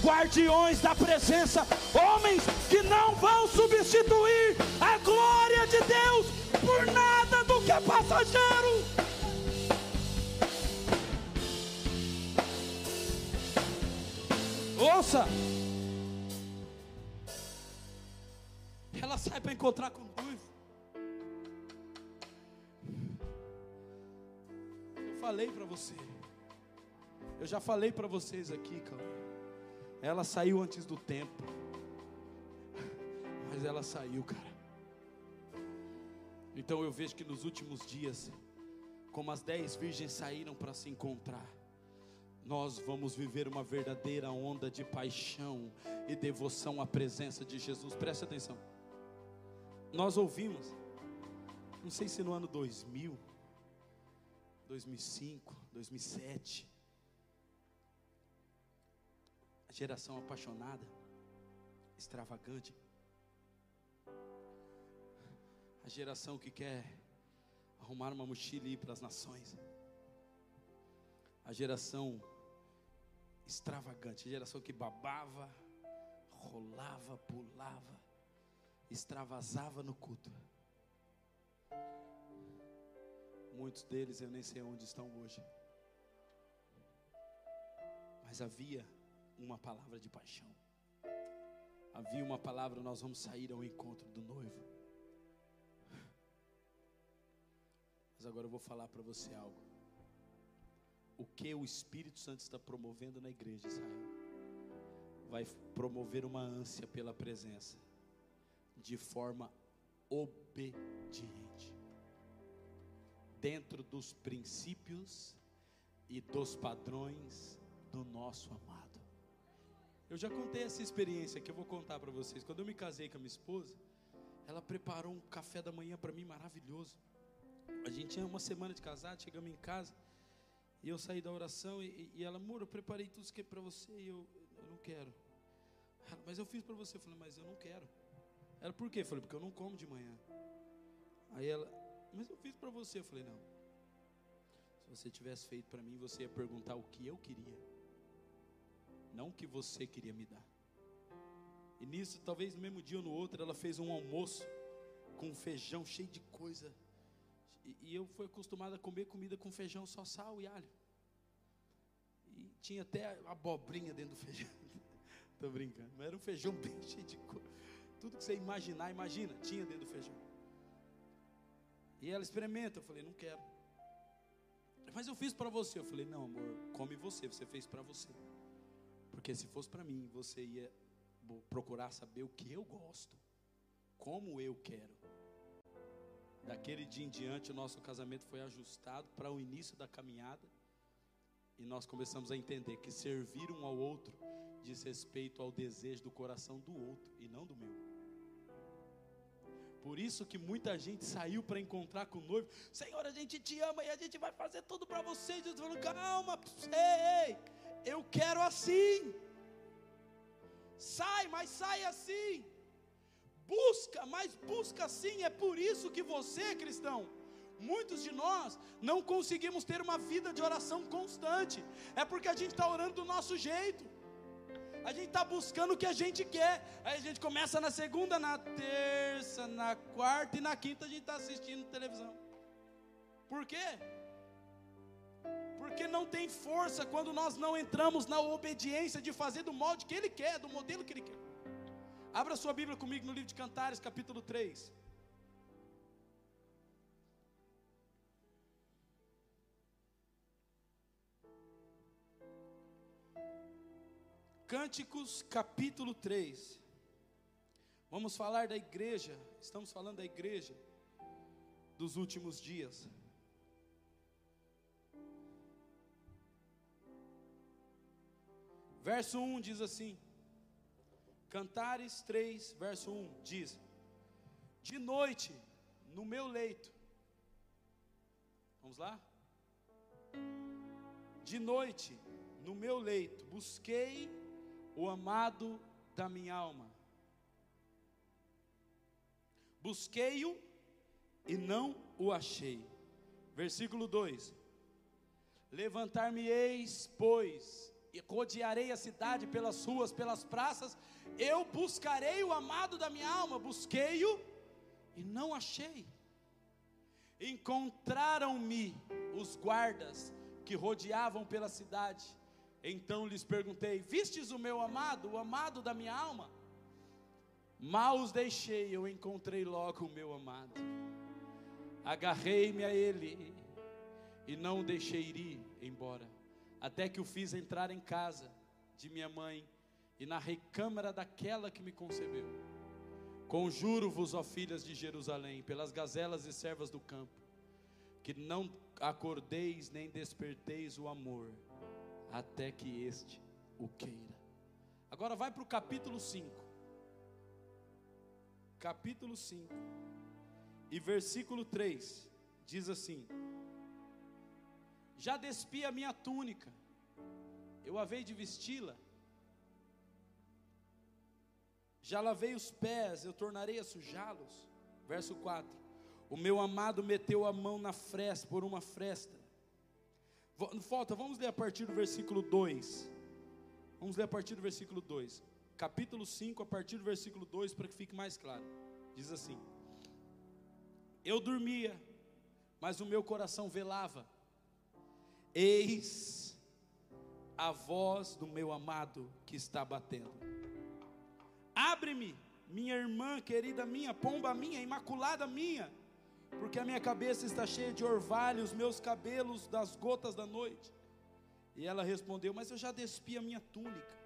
guardiões da presença, homens que não vão substituir a glória de Deus por nada do que é passageiro. Ouça. Ela sai para encontrar com noivo. Eu falei para você. Eu já falei para vocês aqui, cara. Ela saiu antes do tempo. Mas ela saiu, cara. Então eu vejo que nos últimos dias, como as dez virgens saíram para se encontrar, nós vamos viver uma verdadeira onda de paixão e devoção à presença de Jesus. Preste atenção. Nós ouvimos, não sei se no ano 2000, 2005, 2007, a geração apaixonada, extravagante, a geração que quer arrumar uma mochila e ir para as nações a geração extravagante, geração que babava, rolava, pulava, extravasava no culto. Muitos deles eu nem sei onde estão hoje. Mas havia uma palavra de paixão. Havia uma palavra, nós vamos sair ao encontro do noivo. Mas agora eu vou falar para você algo o que o Espírito Santo está promovendo na igreja, Israel, vai promover uma ânsia pela presença, de forma obediente, dentro dos princípios e dos padrões do nosso amado. Eu já contei essa experiência que eu vou contar para vocês. Quando eu me casei com a minha esposa, ela preparou um café da manhã para mim maravilhoso. A gente tinha uma semana de casado, chegamos em casa. E eu saí da oração e, e ela, amor, eu preparei tudo isso é para você e eu, eu não quero. Ela, mas eu fiz para você. Eu falei, mas eu não quero. Ela, por quê? Eu falei, porque eu não como de manhã. Aí ela, mas eu fiz para você. Eu falei, não. Se você tivesse feito para mim, você ia perguntar o que eu queria, não o que você queria me dar. E nisso, talvez no mesmo dia ou no outro, ela fez um almoço com feijão cheio de coisa e, e eu fui acostumado a comer comida com feijão só sal e alho. E tinha até abobrinha dentro do feijão. Estou brincando. Mas era um feijão bem cheio de coisa. Tudo que você imaginar, imagina, tinha dentro do feijão. E ela experimenta. Eu falei, não quero. Mas eu fiz para você. Eu falei, não, amor, come você. Você fez para você. Porque se fosse para mim, você ia procurar saber o que eu gosto, como eu quero. Daquele dia em diante, o nosso casamento foi ajustado para o início da caminhada. E nós começamos a entender que servir um ao outro diz respeito ao desejo do coração do outro e não do meu. Por isso que muita gente saiu para encontrar com o noivo. Senhor, a gente te ama e a gente vai fazer tudo para você. Jesus falou: calma, ei, eu quero assim. Sai, mas sai assim busca, mas busca sim, é por isso que você, cristão, muitos de nós não conseguimos ter uma vida de oração constante, é porque a gente está orando do nosso jeito, a gente está buscando o que a gente quer, aí a gente começa na segunda, na terça, na quarta e na quinta a gente está assistindo televisão, por quê? Porque não tem força quando nós não entramos na obediência de fazer do modo que Ele quer, do modelo que Ele quer. Abra sua Bíblia comigo no livro de Cantares, capítulo 3. Cânticos, capítulo 3. Vamos falar da igreja, estamos falando da igreja dos últimos dias. Verso 1 diz assim: Cantares 3, verso 1 diz: De noite, no meu leito, vamos lá? De noite, no meu leito, busquei o amado da minha alma. Busquei-o e não o achei. Versículo 2: Levantar-me-eis, pois, rodearei a cidade pelas ruas, pelas praças, eu buscarei o amado da minha alma, busquei-o e não achei. Encontraram-me os guardas que rodeavam pela cidade. Então lhes perguntei: Vistes o meu amado, o amado da minha alma? Mal os deixei, eu encontrei logo o meu amado. Agarrei-me a ele e não o deixei ir embora, até que o fiz entrar em casa de minha mãe e na recâmara daquela que me concebeu. Conjuro-vos, ó filhas de Jerusalém, pelas gazelas e servas do campo, que não acordeis nem desperteis o amor, até que este o queira. Agora vai para o capítulo 5. Capítulo 5 e versículo 3 diz assim: Já despi a minha túnica, eu havei de vesti-la, já lavei os pés, eu tornarei a sujá-los. Verso 4: o meu amado meteu a mão na fresta, por uma fresta. Falta, vamos ler a partir do versículo 2. Vamos ler a partir do versículo 2. Capítulo 5, a partir do versículo 2, para que fique mais claro. Diz assim: Eu dormia, mas o meu coração velava. Eis a voz do meu amado que está batendo. Abre-me, minha irmã querida minha, pomba minha, imaculada minha porque a minha cabeça está cheia de orvalho, os meus cabelos das gotas da noite. E ela respondeu: Mas eu já despi a minha túnica,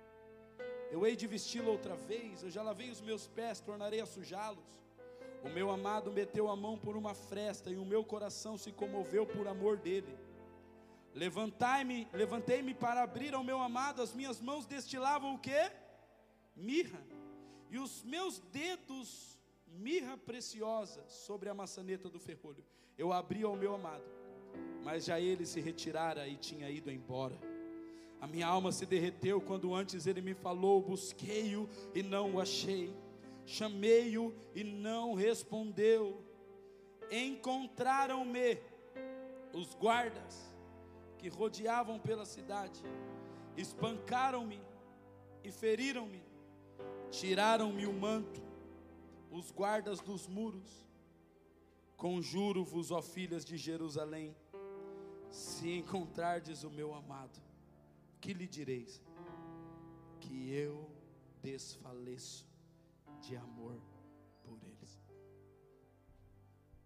eu hei de vesti-la outra vez, eu já lavei os meus pés, tornarei a sujá-los. O meu amado meteu a mão por uma fresta e o meu coração se comoveu por amor dele. Levantai-me, levantei-me para abrir ao meu amado, as minhas mãos destilavam o que? Mirra. E os meus dedos mirra preciosa sobre a maçaneta do ferrolho. Eu abri ao meu amado, mas já ele se retirara e tinha ido embora. A minha alma se derreteu quando antes ele me falou, busquei-o e não o achei. Chamei-o e não respondeu. Encontraram-me os guardas que rodeavam pela cidade, espancaram-me e feriram-me, tiraram-me o manto os guardas dos muros. Conjuro-vos, ó filhas de Jerusalém, se encontrardes o meu amado, que lhe direis? Que eu desfaleço de amor por eles.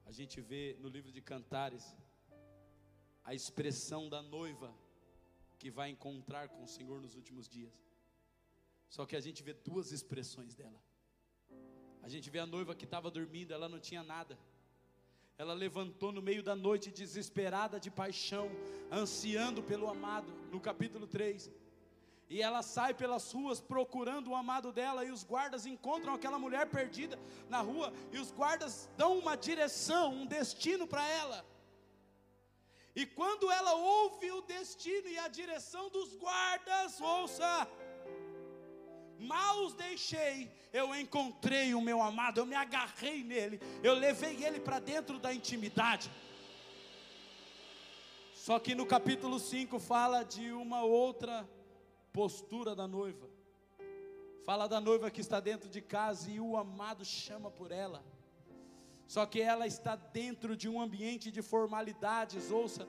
A gente vê no livro de Cantares a expressão da noiva que vai encontrar com o Senhor nos últimos dias. Só que a gente vê duas expressões dela. A gente vê a noiva que estava dormindo, ela não tinha nada. Ela levantou no meio da noite, desesperada de paixão, ansiando pelo amado, no capítulo 3. E ela sai pelas ruas procurando o amado dela, e os guardas encontram aquela mulher perdida na rua, e os guardas dão uma direção, um destino para ela. E quando ela ouve o destino e a direção dos guardas, ouça, mal os deixei, eu encontrei o meu amado, eu me agarrei nele, eu levei ele para dentro da intimidade. Só que no capítulo 5 fala de uma outra postura da noiva. Fala da noiva que está dentro de casa e o amado chama por ela. Só que ela está dentro de um ambiente de formalidades, ouça.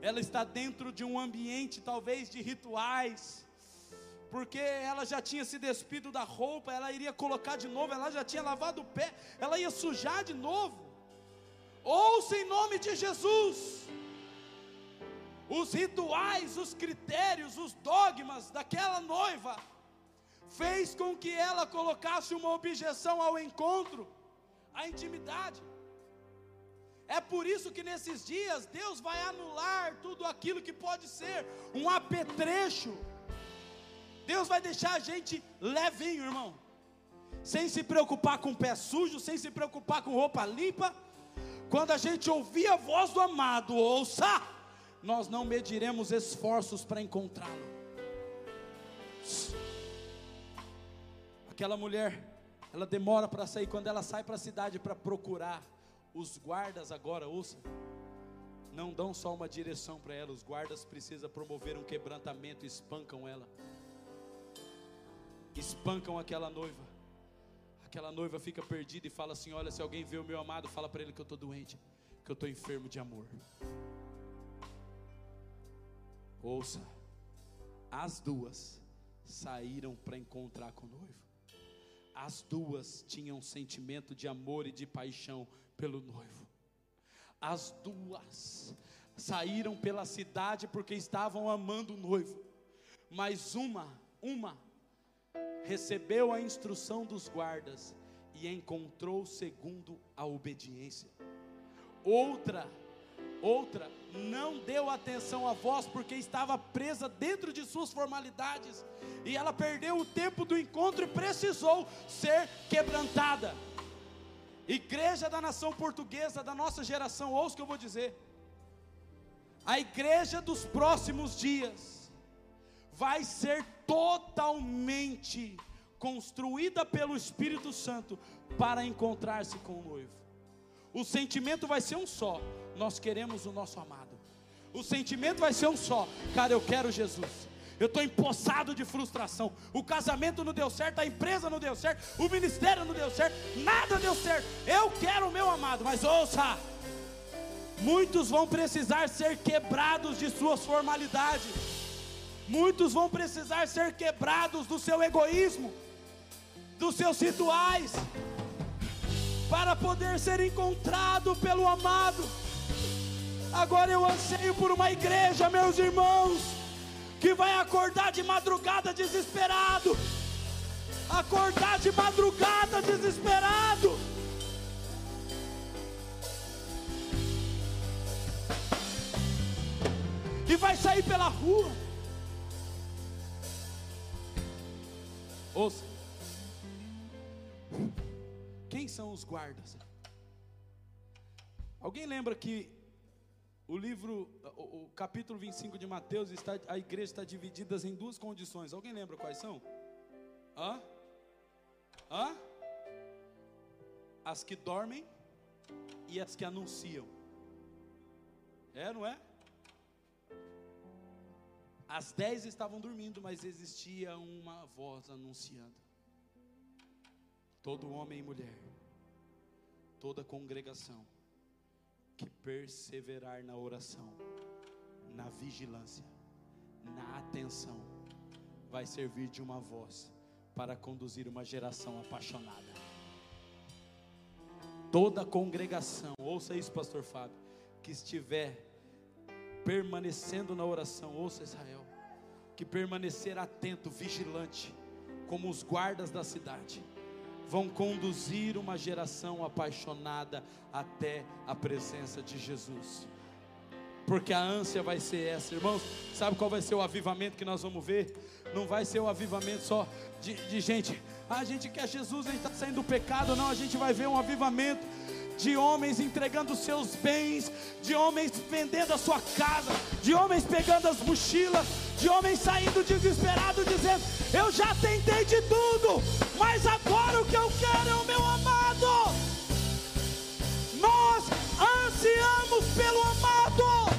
Ela está dentro de um ambiente talvez de rituais porque ela já tinha se despido da roupa, ela iria colocar de novo, ela já tinha lavado o pé, ela ia sujar de novo. Ouça em nome de Jesus. Os rituais, os critérios, os dogmas daquela noiva fez com que ela colocasse uma objeção ao encontro, à intimidade. É por isso que nesses dias Deus vai anular tudo aquilo que pode ser um apetrecho Deus vai deixar a gente levinho, irmão. Sem se preocupar com pé sujo, sem se preocupar com roupa limpa. Quando a gente ouvir a voz do amado, ouça, nós não mediremos esforços para encontrá-lo. Aquela mulher, ela demora para sair, quando ela sai para a cidade para procurar, os guardas agora, ouça, não dão só uma direção para ela, os guardas precisam promover um quebrantamento, espancam ela, espancam aquela noiva. Aquela noiva fica perdida e fala assim: Olha, se alguém vê o meu amado, fala para ele que eu estou doente, que eu estou enfermo de amor. Ouça, as duas saíram para encontrar com o noivo. As duas tinham sentimento de amor e de paixão pelo noivo. As duas saíram pela cidade porque estavam amando o noivo. Mas uma, uma recebeu a instrução dos guardas e encontrou segundo a obediência. Outra, outra não deu atenção à voz porque estava presa dentro de suas formalidades e ela perdeu o tempo do encontro e precisou ser quebrantada. Igreja da nação portuguesa da nossa geração, ouça o que eu vou dizer. A igreja dos próximos dias vai ser totalmente construída pelo Espírito Santo para encontrar-se com o noivo. O sentimento vai ser um só: nós queremos o nosso amado. O sentimento vai ser um só: cara, eu quero Jesus. Eu estou empossado de frustração. O casamento não deu certo, a empresa não deu certo, o ministério não deu certo, nada deu certo. Eu quero o meu amado, mas ouça: muitos vão precisar ser quebrados de suas formalidades. Muitos vão precisar ser quebrados do seu egoísmo, dos seus rituais, para poder ser encontrado pelo amado. Agora eu anseio por uma igreja, meus irmãos, que vai acordar de madrugada desesperado. Acordar de madrugada desesperado. E vai sair pela rua Ouça. São os guardas? Alguém lembra que o livro, o, o, capítulo 25 de Mateus, está, a igreja está dividida em duas condições. Alguém lembra quais são? Hã? Hã? As que dormem e as que anunciam. É, não é? As dez estavam dormindo, mas existia uma voz anunciando. Todo homem e mulher, toda congregação que perseverar na oração, na vigilância, na atenção, vai servir de uma voz para conduzir uma geração apaixonada. Toda congregação, ouça isso, Pastor Fábio, que estiver permanecendo na oração, ouça Israel, que permanecer atento, vigilante, como os guardas da cidade, vão conduzir uma geração apaixonada até a presença de Jesus. Porque a ânsia vai ser essa, irmãos. Sabe qual vai ser o avivamento que nós vamos ver? Não vai ser o avivamento só de, de gente. Ah, a gente quer Jesus, a gente está saindo do pecado. Não, a gente vai ver um avivamento de homens entregando seus bens, de homens vendendo a sua casa, de homens pegando as mochilas, de homens saindo desesperados, dizendo: Eu já tentei de tudo, mas agora o que eu quero é o meu amado. Nós ansiamos pelo amado.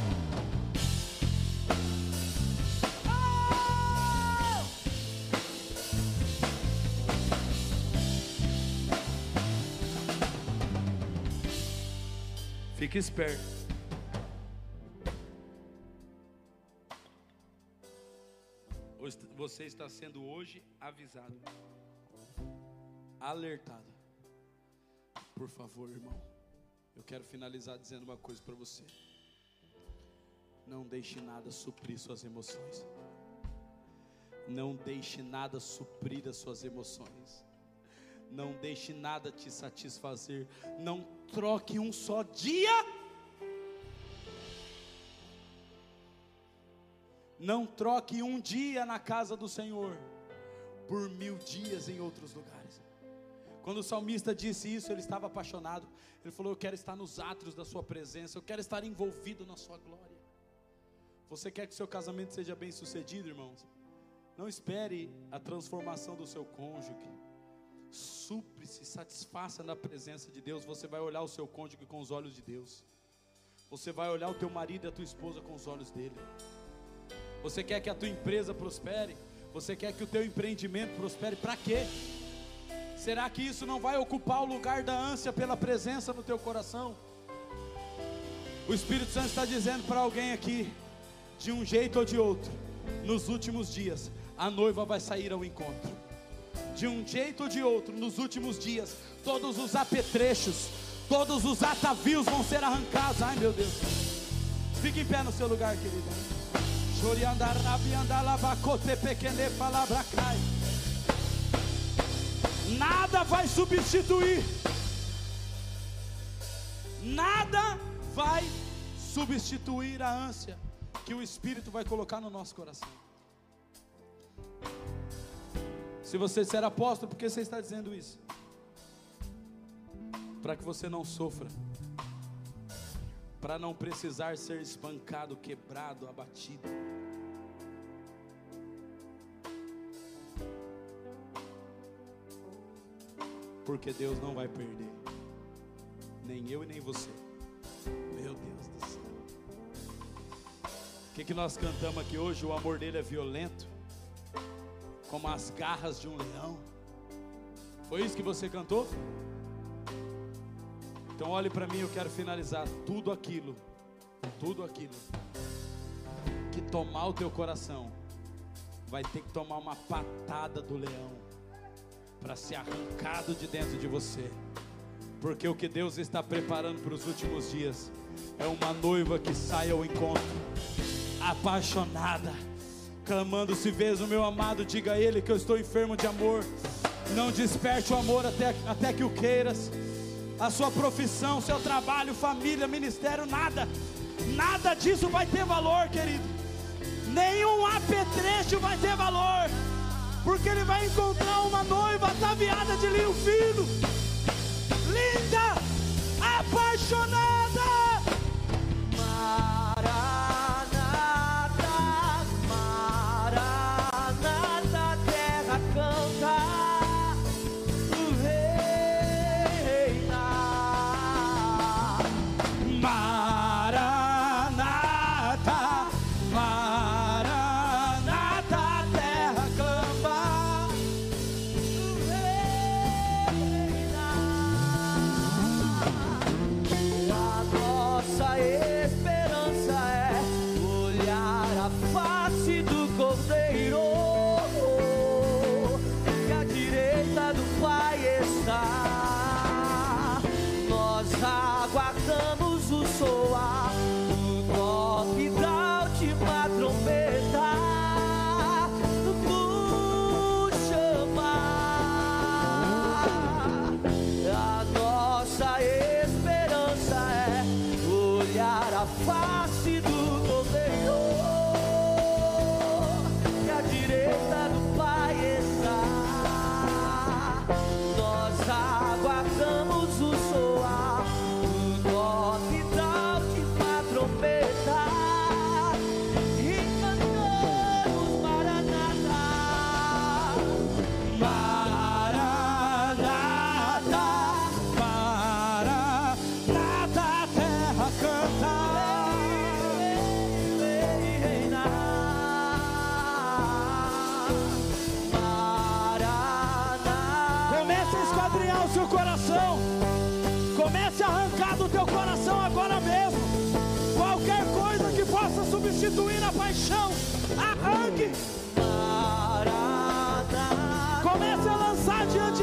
Fique esperto. Você está sendo hoje avisado, alertado. Por favor, irmão, eu quero finalizar dizendo uma coisa para você. Não deixe nada suprir suas emoções. Não deixe nada suprir as suas emoções. Não deixe nada te satisfazer. Não troque um só dia. Não troque um dia na casa do Senhor por mil dias em outros lugares. Quando o salmista disse isso, ele estava apaixonado. Ele falou: Eu quero estar nos átrios da Sua presença, eu quero estar envolvido na Sua glória. Você quer que seu casamento seja bem sucedido, irmãos? Não espere a transformação do seu cônjuge. Supre-se, satisfaça na presença de Deus. Você vai olhar o seu cônjuge com os olhos de Deus. Você vai olhar o teu marido e a tua esposa com os olhos dele. Você quer que a tua empresa prospere? Você quer que o teu empreendimento prospere? Para quê? Será que isso não vai ocupar o lugar da ânsia pela presença no teu coração? O Espírito Santo está dizendo para alguém aqui, de um jeito ou de outro, nos últimos dias, a noiva vai sair ao encontro. De um jeito ou de outro, nos últimos dias, todos os apetrechos, todos os atavios vão ser arrancados. Ai meu Deus. Fique em pé no seu lugar, querido. Pequene palavra cai. Nada vai substituir. Nada vai substituir a ânsia que o Espírito vai colocar no nosso coração. Se você ser apóstolo, por que você está dizendo isso? Para que você não sofra, para não precisar ser espancado, quebrado, abatido. Porque Deus não vai perder, nem eu e nem você. Meu Deus do céu. O que, que nós cantamos aqui hoje? O amor dele é violento, como as garras de um leão. Foi isso que você cantou? Então olhe para mim, eu quero finalizar tudo aquilo, tudo aquilo que tomar o teu coração, vai ter que tomar uma patada do leão para ser arrancado de dentro de você. Porque o que Deus está preparando para os últimos dias é uma noiva que sai ao encontro, apaixonada, clamando: Se vês o meu amado, diga a ele que eu estou enfermo de amor. Não desperte o amor até, até que o queiras. A sua profissão, seu trabalho, família, ministério, nada, nada disso vai ter valor, querido. Nenhum apetrecho vai ter valor porque ele vai encontrar uma noiva ataviada de linho fino, linda, substituir a paixão. Arranque. Comece a lançar diante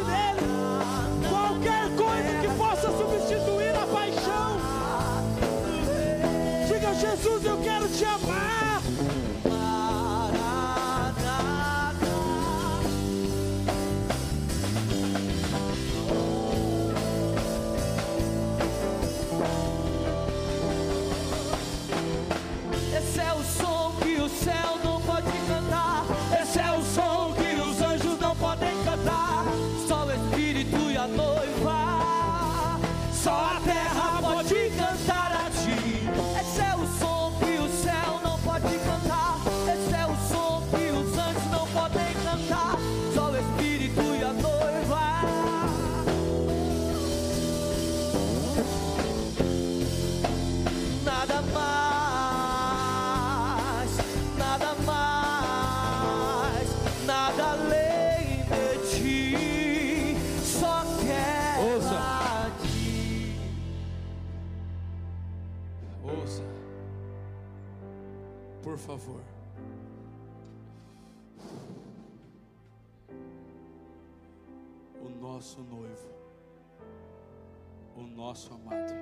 nosso amado,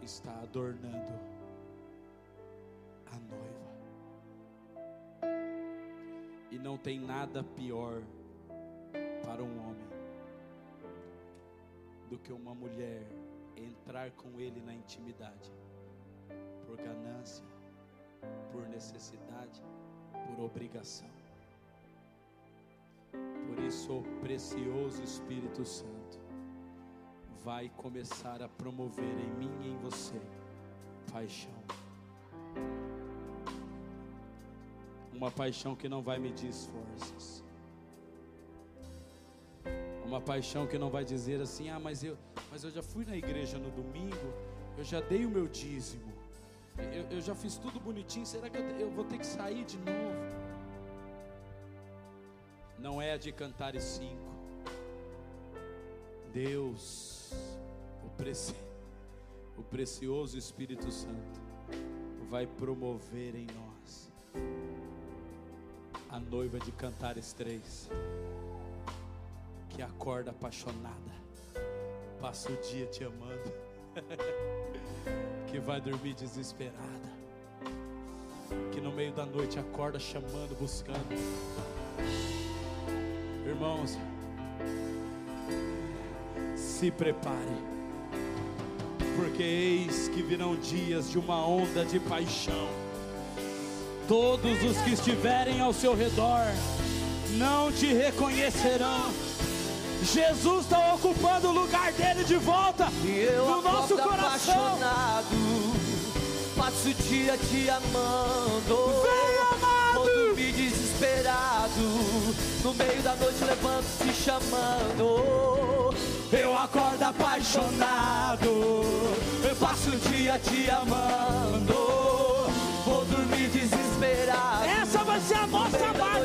está adornando a noiva. E não tem nada pior para um homem do que uma mulher entrar com ele na intimidade, por ganância, por necessidade, por obrigação. Por isso, o precioso Espírito Santo vai começar a promover em mim e em você paixão. Uma paixão que não vai medir esforços. Uma paixão que não vai dizer assim: "Ah, mas eu, mas eu já fui na igreja no domingo, eu já dei o meu dízimo. Eu, eu já fiz tudo bonitinho, será que eu, eu vou ter que sair de novo?" Não é a de cantar e cinco. Deus, preci, o precioso Espírito Santo, vai promover em nós a noiva de Cantares três, que acorda apaixonada, passa o dia te amando, que vai dormir desesperada, que no meio da noite acorda chamando, buscando. Irmãos, se prepare, porque eis que virão dias de uma onda de paixão. Todos os que estiverem ao seu redor não te reconhecerão. Jesus está ocupando o lugar dele de volta no nosso coração.
apaixonado, passo o dia te amando.
Vem, amado!
Dormir desesperado, no meio da noite levanto te chamando.
Eu acordo apaixonado,
Eu passo o dia te amando, vou dormir desesperado.
essa vai ser a
No
nossa
meio da
marca.